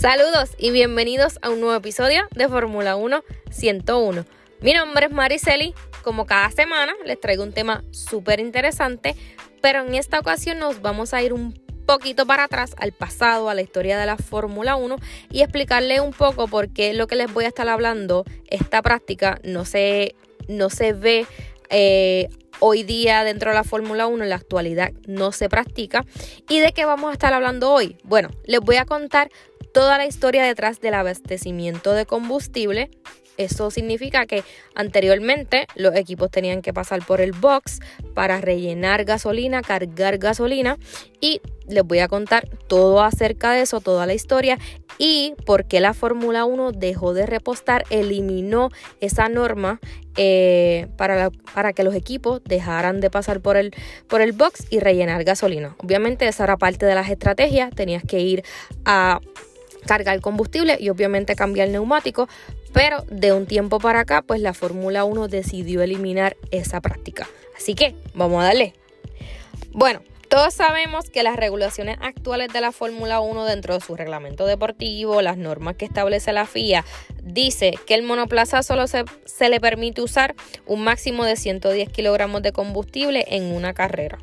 Saludos y bienvenidos a un nuevo episodio de Fórmula 1 101. Mi nombre es Mariceli. Como cada semana les traigo un tema súper interesante, pero en esta ocasión nos vamos a ir un poquito para atrás al pasado, a la historia de la Fórmula 1 y explicarle un poco por qué lo que les voy a estar hablando, esta práctica no se, no se ve eh, hoy día dentro de la Fórmula 1 en la actualidad no se practica. ¿Y de qué vamos a estar hablando hoy? Bueno, les voy a contar toda la historia detrás del abastecimiento de combustible. Eso significa que anteriormente los equipos tenían que pasar por el box para rellenar gasolina, cargar gasolina y les voy a contar todo acerca de eso, toda la historia y por qué la Fórmula 1 dejó de repostar, eliminó esa norma eh, para, para, que los equipos dejaran de pasar por el, por el box y rellenar gasolina. Obviamente esa era parte de las estrategias, tenías que ir a cargar combustible y obviamente cambiar el neumático, pero de un tiempo para acá, pues la Fórmula 1 decidió eliminar esa práctica. Así que vamos a darle. Bueno, todos sabemos que las regulaciones actuales de la Fórmula 1 dentro de su reglamento deportivo, las normas que establece la FIA, dice que el monoplaza solo se, se le permite usar un máximo de 110 kilogramos de combustible en una carrera.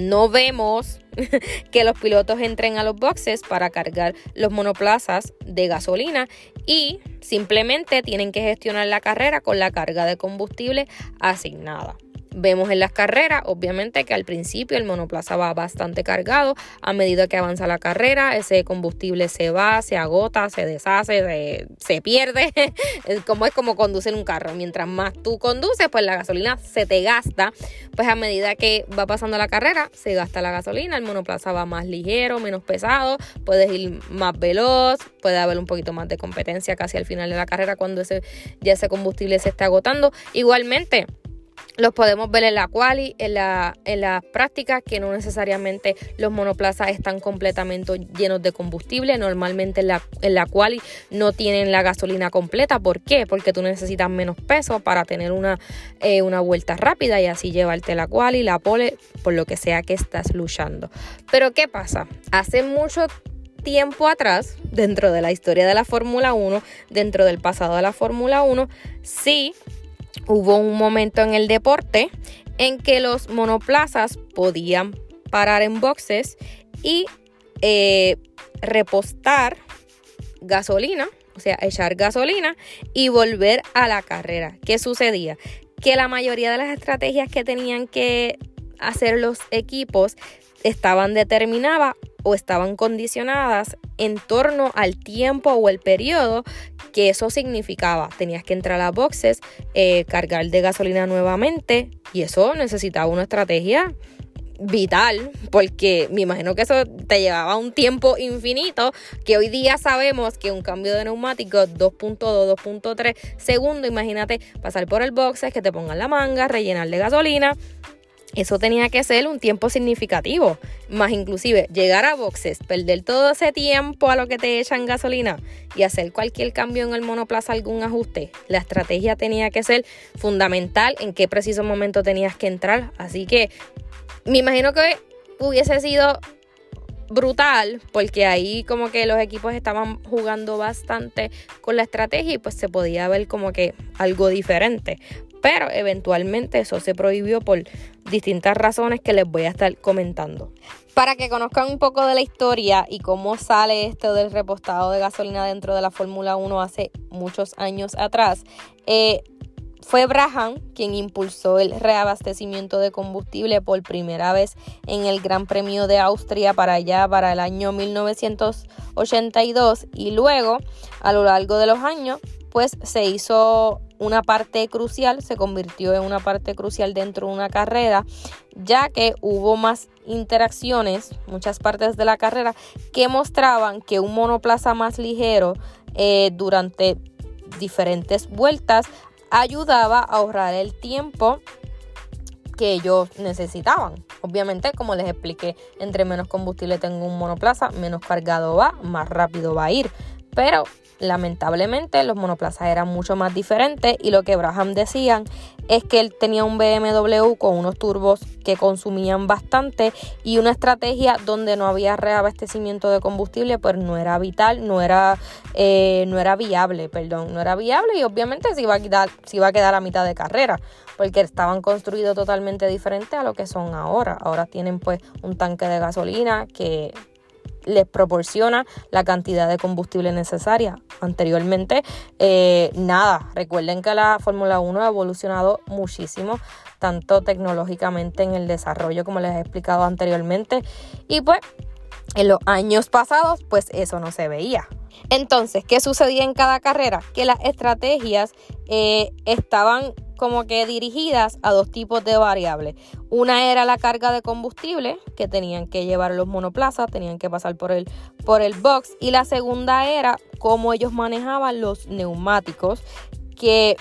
No vemos que los pilotos entren a los boxes para cargar los monoplazas de gasolina y simplemente tienen que gestionar la carrera con la carga de combustible asignada. Vemos en las carreras, obviamente, que al principio el monoplaza va bastante cargado. A medida que avanza la carrera, ese combustible se va, se agota, se deshace, se, pierde. como es como conducir un carro. Mientras más tú conduces, pues la gasolina se te gasta. Pues a medida que va pasando la carrera, se gasta la gasolina. El monoplaza va más ligero, menos pesado. Puedes ir más veloz. Puede haber un poquito más de competencia casi al final de la carrera cuando ese, ya ese combustible se está agotando. Igualmente los podemos ver en la quali, en la, en las prácticas, que no necesariamente los monoplazas están completamente llenos de combustible. Normalmente en la, en la quali no tienen la gasolina completa. ¿Por qué? Porque tú necesitas menos peso para tener una, eh, una vuelta rápida y así llevarte la quali, la pole, por lo que sea que estás luchando. Pero ¿qué pasa? Hace mucho tiempo atrás, dentro de la historia de la Fórmula 1, dentro del pasado de la Fórmula 1, sí hubo un momento en el deporte en que los monoplazas podían parar en boxes y eh, repostar gasolina, o sea, echar gasolina y volver a la carrera. ¿Qué sucedía? Que la mayoría de las estrategias que tenían que hacer los equipos estaban determinadas o estaban condicionadas en torno al tiempo o el periodo que eso significaba. Tenías que entrar a boxes, eh, cargar de gasolina nuevamente y eso necesitaba una estrategia vital, porque me imagino que eso te llevaba un tiempo infinito, que hoy día sabemos que un cambio de neumático 2.2, 2.3 segundos, imagínate pasar por el boxes, que te pongan la manga, rellenar de gasolina, eso tenía que ser un tiempo significativo. Más inclusive llegar a boxes, perder todo ese tiempo a lo que te echan gasolina y hacer cualquier cambio en el monoplaza, algún ajuste. La estrategia tenía que ser fundamental en qué preciso momento tenías que entrar. Así que me imagino que hubiese sido brutal porque ahí como que los equipos estaban jugando bastante con la estrategia y pues se podía ver como que algo diferente pero eventualmente eso se prohibió por distintas razones que les voy a estar comentando. Para que conozcan un poco de la historia y cómo sale esto del repostado de gasolina dentro de la Fórmula 1 hace muchos años atrás, eh, fue Braham quien impulsó el reabastecimiento de combustible por primera vez en el Gran Premio de Austria para allá, para el año 1982 y luego a lo largo de los años pues se hizo una parte crucial, se convirtió en una parte crucial dentro de una carrera, ya que hubo más interacciones, muchas partes de la carrera, que mostraban que un monoplaza más ligero eh, durante diferentes vueltas ayudaba a ahorrar el tiempo que ellos necesitaban. Obviamente, como les expliqué, entre menos combustible tengo un monoplaza, menos cargado va, más rápido va a ir. Pero lamentablemente los monoplazas eran mucho más diferentes y lo que Braham decían es que él tenía un BMW con unos turbos que consumían bastante y una estrategia donde no había reabastecimiento de combustible pues no era vital, no era, eh, no era viable, perdón, no era viable y obviamente se iba, a quedar, a quedar a mitad de carrera porque estaban construidos totalmente diferentes a lo que son ahora. Ahora tienen pues un tanque de gasolina que les proporciona la cantidad de combustible necesaria. Anteriormente, eh, nada. Recuerden que la Fórmula 1 ha evolucionado muchísimo, tanto tecnológicamente en el desarrollo, como les he explicado anteriormente. Y pues, en los años pasados, pues eso no se veía. Entonces, ¿qué sucedía en cada carrera? Que las estrategias eh, estaban como que dirigidas a dos tipos de variables. Una era la carga de combustible que tenían que llevar los monoplazas, tenían que pasar por el, por el box. Y la segunda era cómo ellos manejaban los neumáticos, que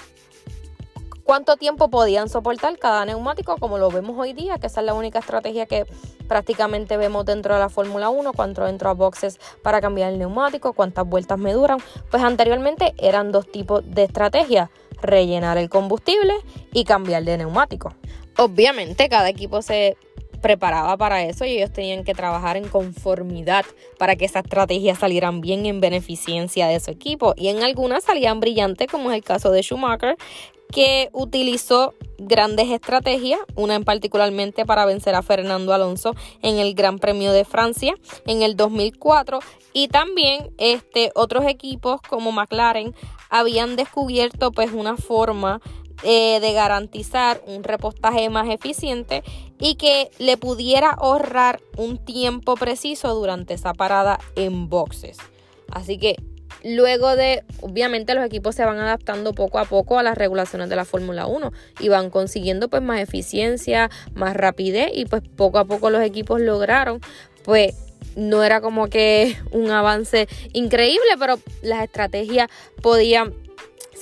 cuánto tiempo podían soportar cada neumático, como lo vemos hoy día, que esa es la única estrategia que prácticamente vemos dentro de la Fórmula 1, cuánto entro a boxes para cambiar el neumático, cuántas vueltas me duran. Pues anteriormente eran dos tipos de estrategias rellenar el combustible y cambiar de neumático. Obviamente cada equipo se preparaba para eso y ellos tenían que trabajar en conformidad para que esas estrategias salieran bien en beneficencia de su equipo. Y en algunas salían brillantes, como es el caso de Schumacher, que utilizó grandes estrategias, una en particularmente para vencer a Fernando Alonso en el Gran Premio de Francia en el 2004 y también este, otros equipos como McLaren habían descubierto pues una forma eh, de garantizar un repostaje más eficiente y que le pudiera ahorrar un tiempo preciso durante esa parada en boxes. Así que luego de, obviamente los equipos se van adaptando poco a poco a las regulaciones de la Fórmula 1 y van consiguiendo pues más eficiencia, más rapidez y pues poco a poco los equipos lograron pues no era como que un avance increíble, pero las estrategias podían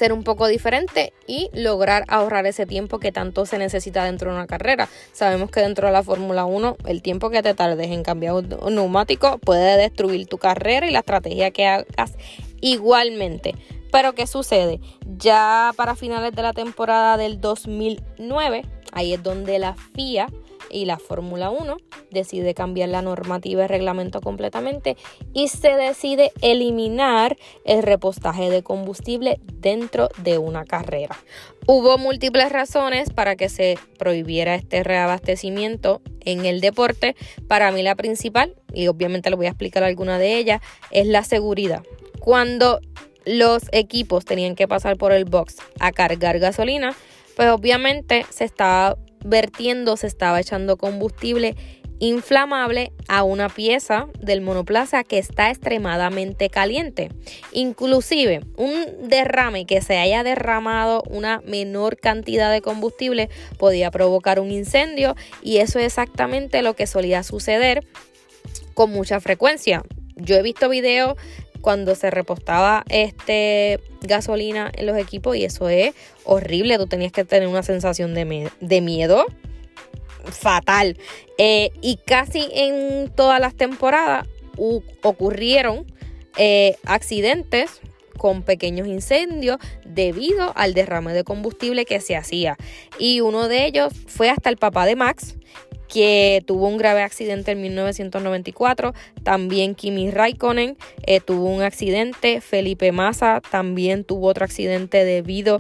ser un poco diferente y lograr ahorrar ese tiempo que tanto se necesita dentro de una carrera. Sabemos que dentro de la Fórmula 1 el tiempo que te tardes en cambiar un neumático puede destruir tu carrera y la estrategia que hagas igualmente. Pero ¿qué sucede? Ya para finales de la temporada del 2009, ahí es donde la FIA y la Fórmula 1 decide cambiar la normativa y reglamento completamente y se decide eliminar el repostaje de combustible dentro de una carrera. Hubo múltiples razones para que se prohibiera este reabastecimiento en el deporte. Para mí la principal, y obviamente le voy a explicar alguna de ellas, es la seguridad. Cuando los equipos tenían que pasar por el box a cargar gasolina, pues obviamente se estaba vertiendo, se estaba echando combustible inflamable a una pieza del monoplaza que está extremadamente caliente. Inclusive un derrame que se haya derramado una menor cantidad de combustible podía provocar un incendio y eso es exactamente lo que solía suceder con mucha frecuencia. Yo he visto videos cuando se repostaba este gasolina en los equipos y eso es horrible. Tú tenías que tener una sensación de, de miedo fatal. Eh, y casi en todas las temporadas ocurrieron eh, accidentes con pequeños incendios debido al derrame de combustible que se hacía. Y uno de ellos fue hasta el papá de Max, que tuvo un grave accidente en 1994. También Kimi Raikkonen eh, tuvo un accidente. Felipe Massa también tuvo otro accidente debido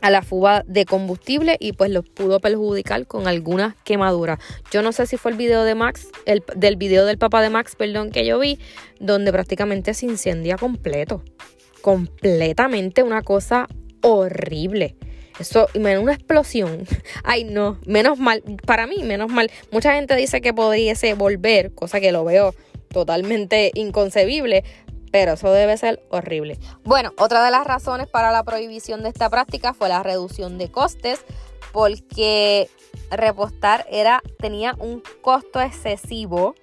a la fuga de combustible y pues los pudo perjudicar con algunas quemaduras. Yo no sé si fue el video de Max, el, del video del papá de Max, perdón, que yo vi, donde prácticamente se incendia completo. Completamente una cosa horrible. Eso, una explosión. Ay, no, menos mal, para mí, menos mal. Mucha gente dice que podría volver, cosa que lo veo totalmente inconcebible. pero eso debe ser horrible. Bueno, otra de las razones para la prohibición de esta práctica fue la reducción de costes, porque repostar era, tenía un costo excesivo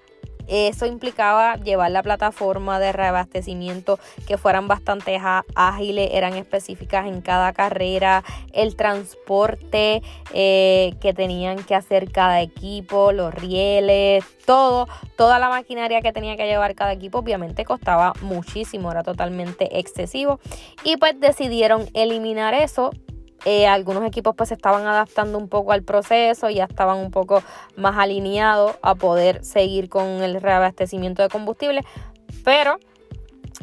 eso implicaba llevar la plataforma de reabastecimiento que fueran bastante ágiles, eran específicas en cada carrera, el transporte eh, que tenían que hacer cada equipo, los rieles, todo, toda la maquinaria que tenía que llevar cada equipo obviamente costaba muchísimo, era totalmente excesivo. Y pues decidieron eliminar eso eh, algunos equipos pues se estaban adaptando un poco al proceso, ya estaban un poco más alineados a poder seguir con el reabastecimiento de combustible, pero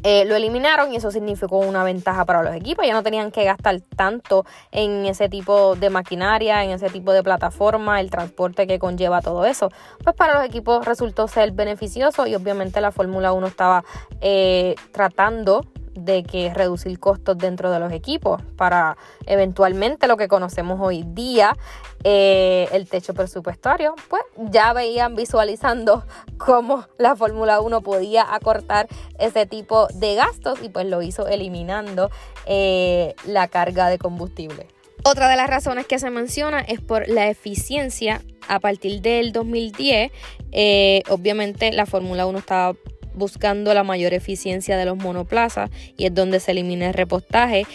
eh, lo eliminaron y eso significó una ventaja para los equipos. Ya no tenían que gastar tanto en ese tipo de maquinaria, en ese tipo de plataforma, el transporte que conlleva todo eso. Pues para los equipos resultó ser beneficioso y obviamente la Fórmula 1 estaba eh, tratando de que reducir costos dentro de los equipos para eventualmente lo que conocemos hoy día, eh, el techo presupuestario, pues ya veían visualizando cómo la Fórmula 1 podía acortar ese tipo de gastos y pues lo hizo eliminando eh, la carga de combustible. Otra de las razones que se menciona es por la eficiencia. A partir del 2010, eh, obviamente la Fórmula 1 estaba buscando la mayor eficiencia de los monoplazas y es donde se elimina el repostaje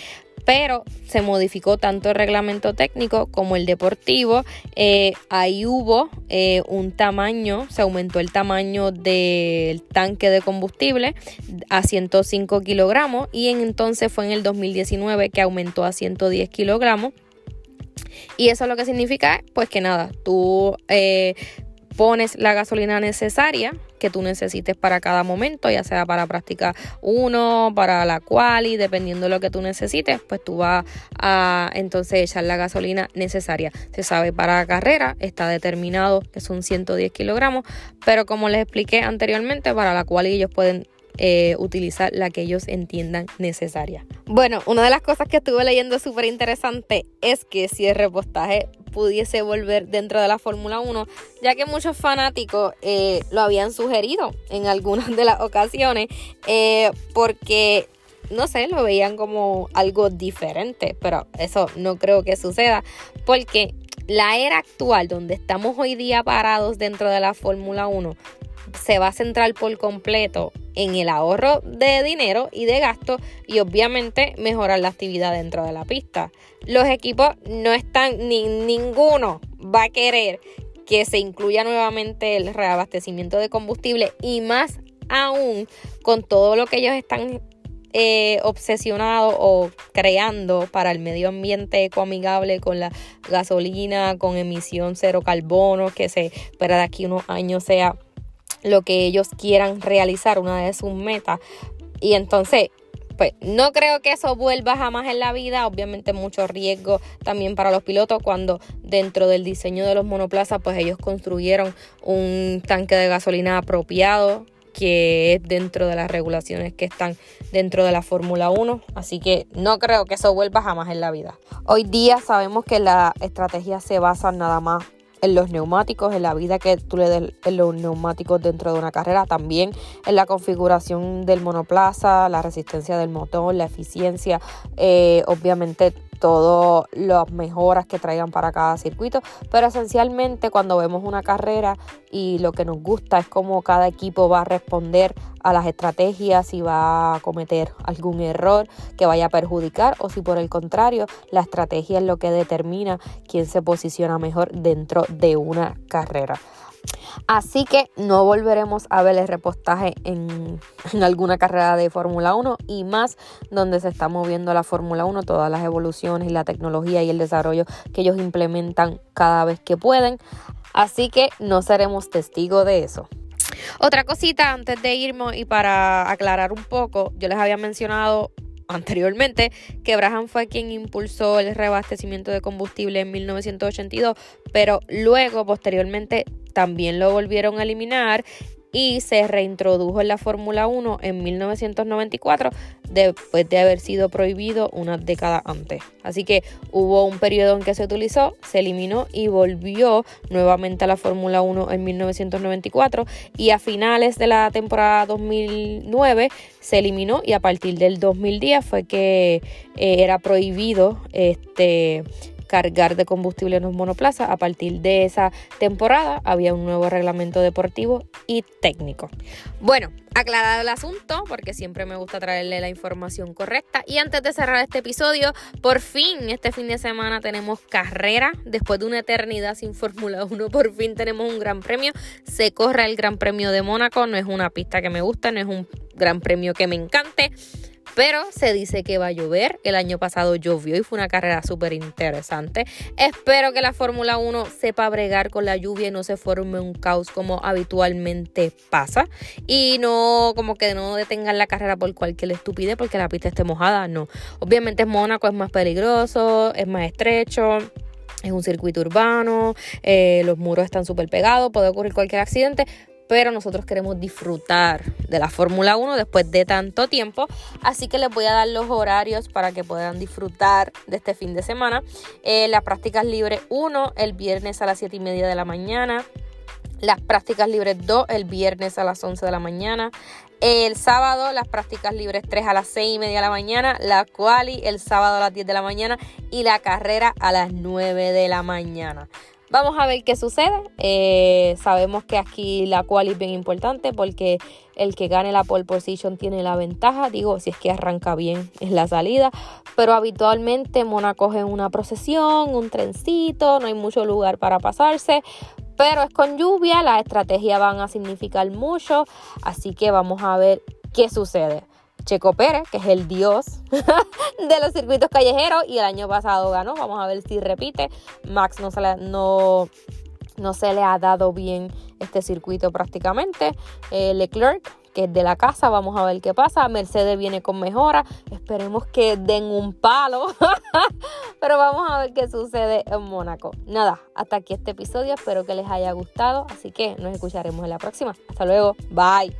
pero se modificó tanto el reglamento técnico como el deportivo. Eh, ahí hubo eh, un tamaño, se aumentó el tamaño del tanque de combustible a 105 kilogramos y entonces fue en el 2019 que aumentó a 110 kilogramos. Y eso lo que significa, pues que nada, tú eh, pones la gasolina necesaria que tú necesites para cada momento, ya sea para práctica 1, para la quali, dependiendo de lo que tú necesites, pues tú vas a entonces echar la gasolina necesaria. Se sabe para carrera, está determinado que son 110 kilogramos, pero como les expliqué anteriormente, para la quali ellos pueden eh, utilizar la que ellos entiendan necesaria. Bueno, una de las cosas que estuve leyendo súper interesante es que si el repostaje pudiese volver dentro de la Fórmula 1, ya que muchos fanáticos eh, lo habían sugerido en algunas de las ocasiones, eh, porque no sé, lo veían como algo diferente, pero eso no creo que suceda, porque la era actual donde estamos hoy día parados dentro de la Fórmula 1 se va a centrar por completo en el ahorro de dinero y de gasto y obviamente mejorar la actividad dentro de la pista. Los equipos no están, ni ninguno va a querer que se incluya nuevamente el reabastecimiento de combustible y más aún con todo lo que ellos están eh, obsesionados o creando para el medio ambiente ecoamigable con la gasolina, con emisión cero carbono, que se espera de aquí unos años sea lo que ellos quieran realizar, una de sus metas. Y entonces, pues no creo que eso vuelva jamás en la vida. Obviamente mucho riesgo también para los pilotos cuando dentro del diseño de los monoplazas, pues ellos construyeron un tanque de gasolina apropiado que es dentro de las regulaciones que están dentro de la Fórmula 1. Así que no creo que eso vuelva jamás en la vida. Hoy día sabemos que la estrategia se basa nada más en los neumáticos, en la vida que tú le des en los neumáticos dentro de una carrera, también en la configuración del monoplaza, la resistencia del motor, la eficiencia, eh, obviamente todas las mejoras que traigan para cada circuito, pero esencialmente cuando vemos una carrera y lo que nos gusta es cómo cada equipo va a responder a las estrategias, y va a cometer algún error que vaya a perjudicar o si por el contrario la estrategia es lo que determina quién se posiciona mejor dentro de una carrera. Así que no volveremos a ver el repostaje en, alguna carrera de Fórmula 1 y más donde se está moviendo la Fórmula 1, todas las evoluciones y la tecnología y el desarrollo que ellos implementan cada vez que pueden. Así que no seremos testigos de eso. Otra cosita antes de irnos y para aclarar un poco, yo les había mencionado anteriormente que Braham fue quien impulsó el reabastecimiento de combustible en 1982, pero luego posteriormente también lo volvieron a eliminar y se reintrodujo en la Fórmula 1 en 1994 después de haber sido prohibido una década antes. Así que hubo un periodo en que se utilizó, se eliminó y volvió nuevamente a la Fórmula 1 en 1994 y a finales de la temporada 2009 se eliminó y a partir del 2010 fue que eh, era prohibido este cargar de combustible en los monoplazas. A partir de esa temporada había un nuevo reglamento deportivo y técnico. Bueno, aclarado el asunto, porque siempre me gusta traerle la información correcta. Y antes de cerrar este episodio, por fin, este fin de semana tenemos carrera. Después de una eternidad sin Fórmula 1, por fin tenemos un gran premio. Se corre el Gran Premio de Mónaco. No es una pista que me gusta, no es un gran premio que me encante pero se dice que va a llover. El año pasado llovió y fue una carrera súper interesante. Espero que la Fórmula 1 sepa bregar con la lluvia y no se forme un caos como habitualmente pasa. Y no, como que no detengan la carrera por cualquier estupidez porque la pista esté mojada. No. Obviamente Mónaco es más peligroso, es más estrecho. Es un circuito urbano, eh, los muros están súper pegados, puede ocurrir cualquier accidente, pero nosotros queremos disfrutar de la Fórmula 1 después de tanto tiempo. Así que les voy a dar los horarios para que puedan disfrutar de este fin de semana. Eh, las prácticas libres 1 el viernes a las 7 y media de la mañana. Las prácticas libres 2 el viernes a las 11 de la mañana. El sábado las prácticas libres 3 a las 6 y media de la mañana. La quali el sábado a las 10 de la mañana. Y la carrera a las 9 de la mañana. Vamos a ver qué sucede. Eh, sabemos que aquí la cual es bien importante porque el que gane la pole position tiene la ventaja. Digo, si es que arranca bien es la salida. Pero habitualmente Mónaco es una procesión, un trencito, no hay mucho lugar para pasarse. Pero es con lluvia, las estrategias van a significar mucho. Así que vamos a ver qué sucede. Checo Pérez, que es el dios de los circuitos callejeros y el año pasado ganó. Vamos a ver si repite. Max no se le, no, no se le ha dado bien este circuito prácticamente. Eh, Leclerc, que es de la casa, vamos a ver qué pasa. Mercedes viene con mejora. Esperemos que den un palo. Pero vamos a ver qué sucede en Mónaco. Nada, hasta aquí este episodio. Espero que les haya gustado. Así que nos escucharemos en la próxima. Hasta luego. Bye.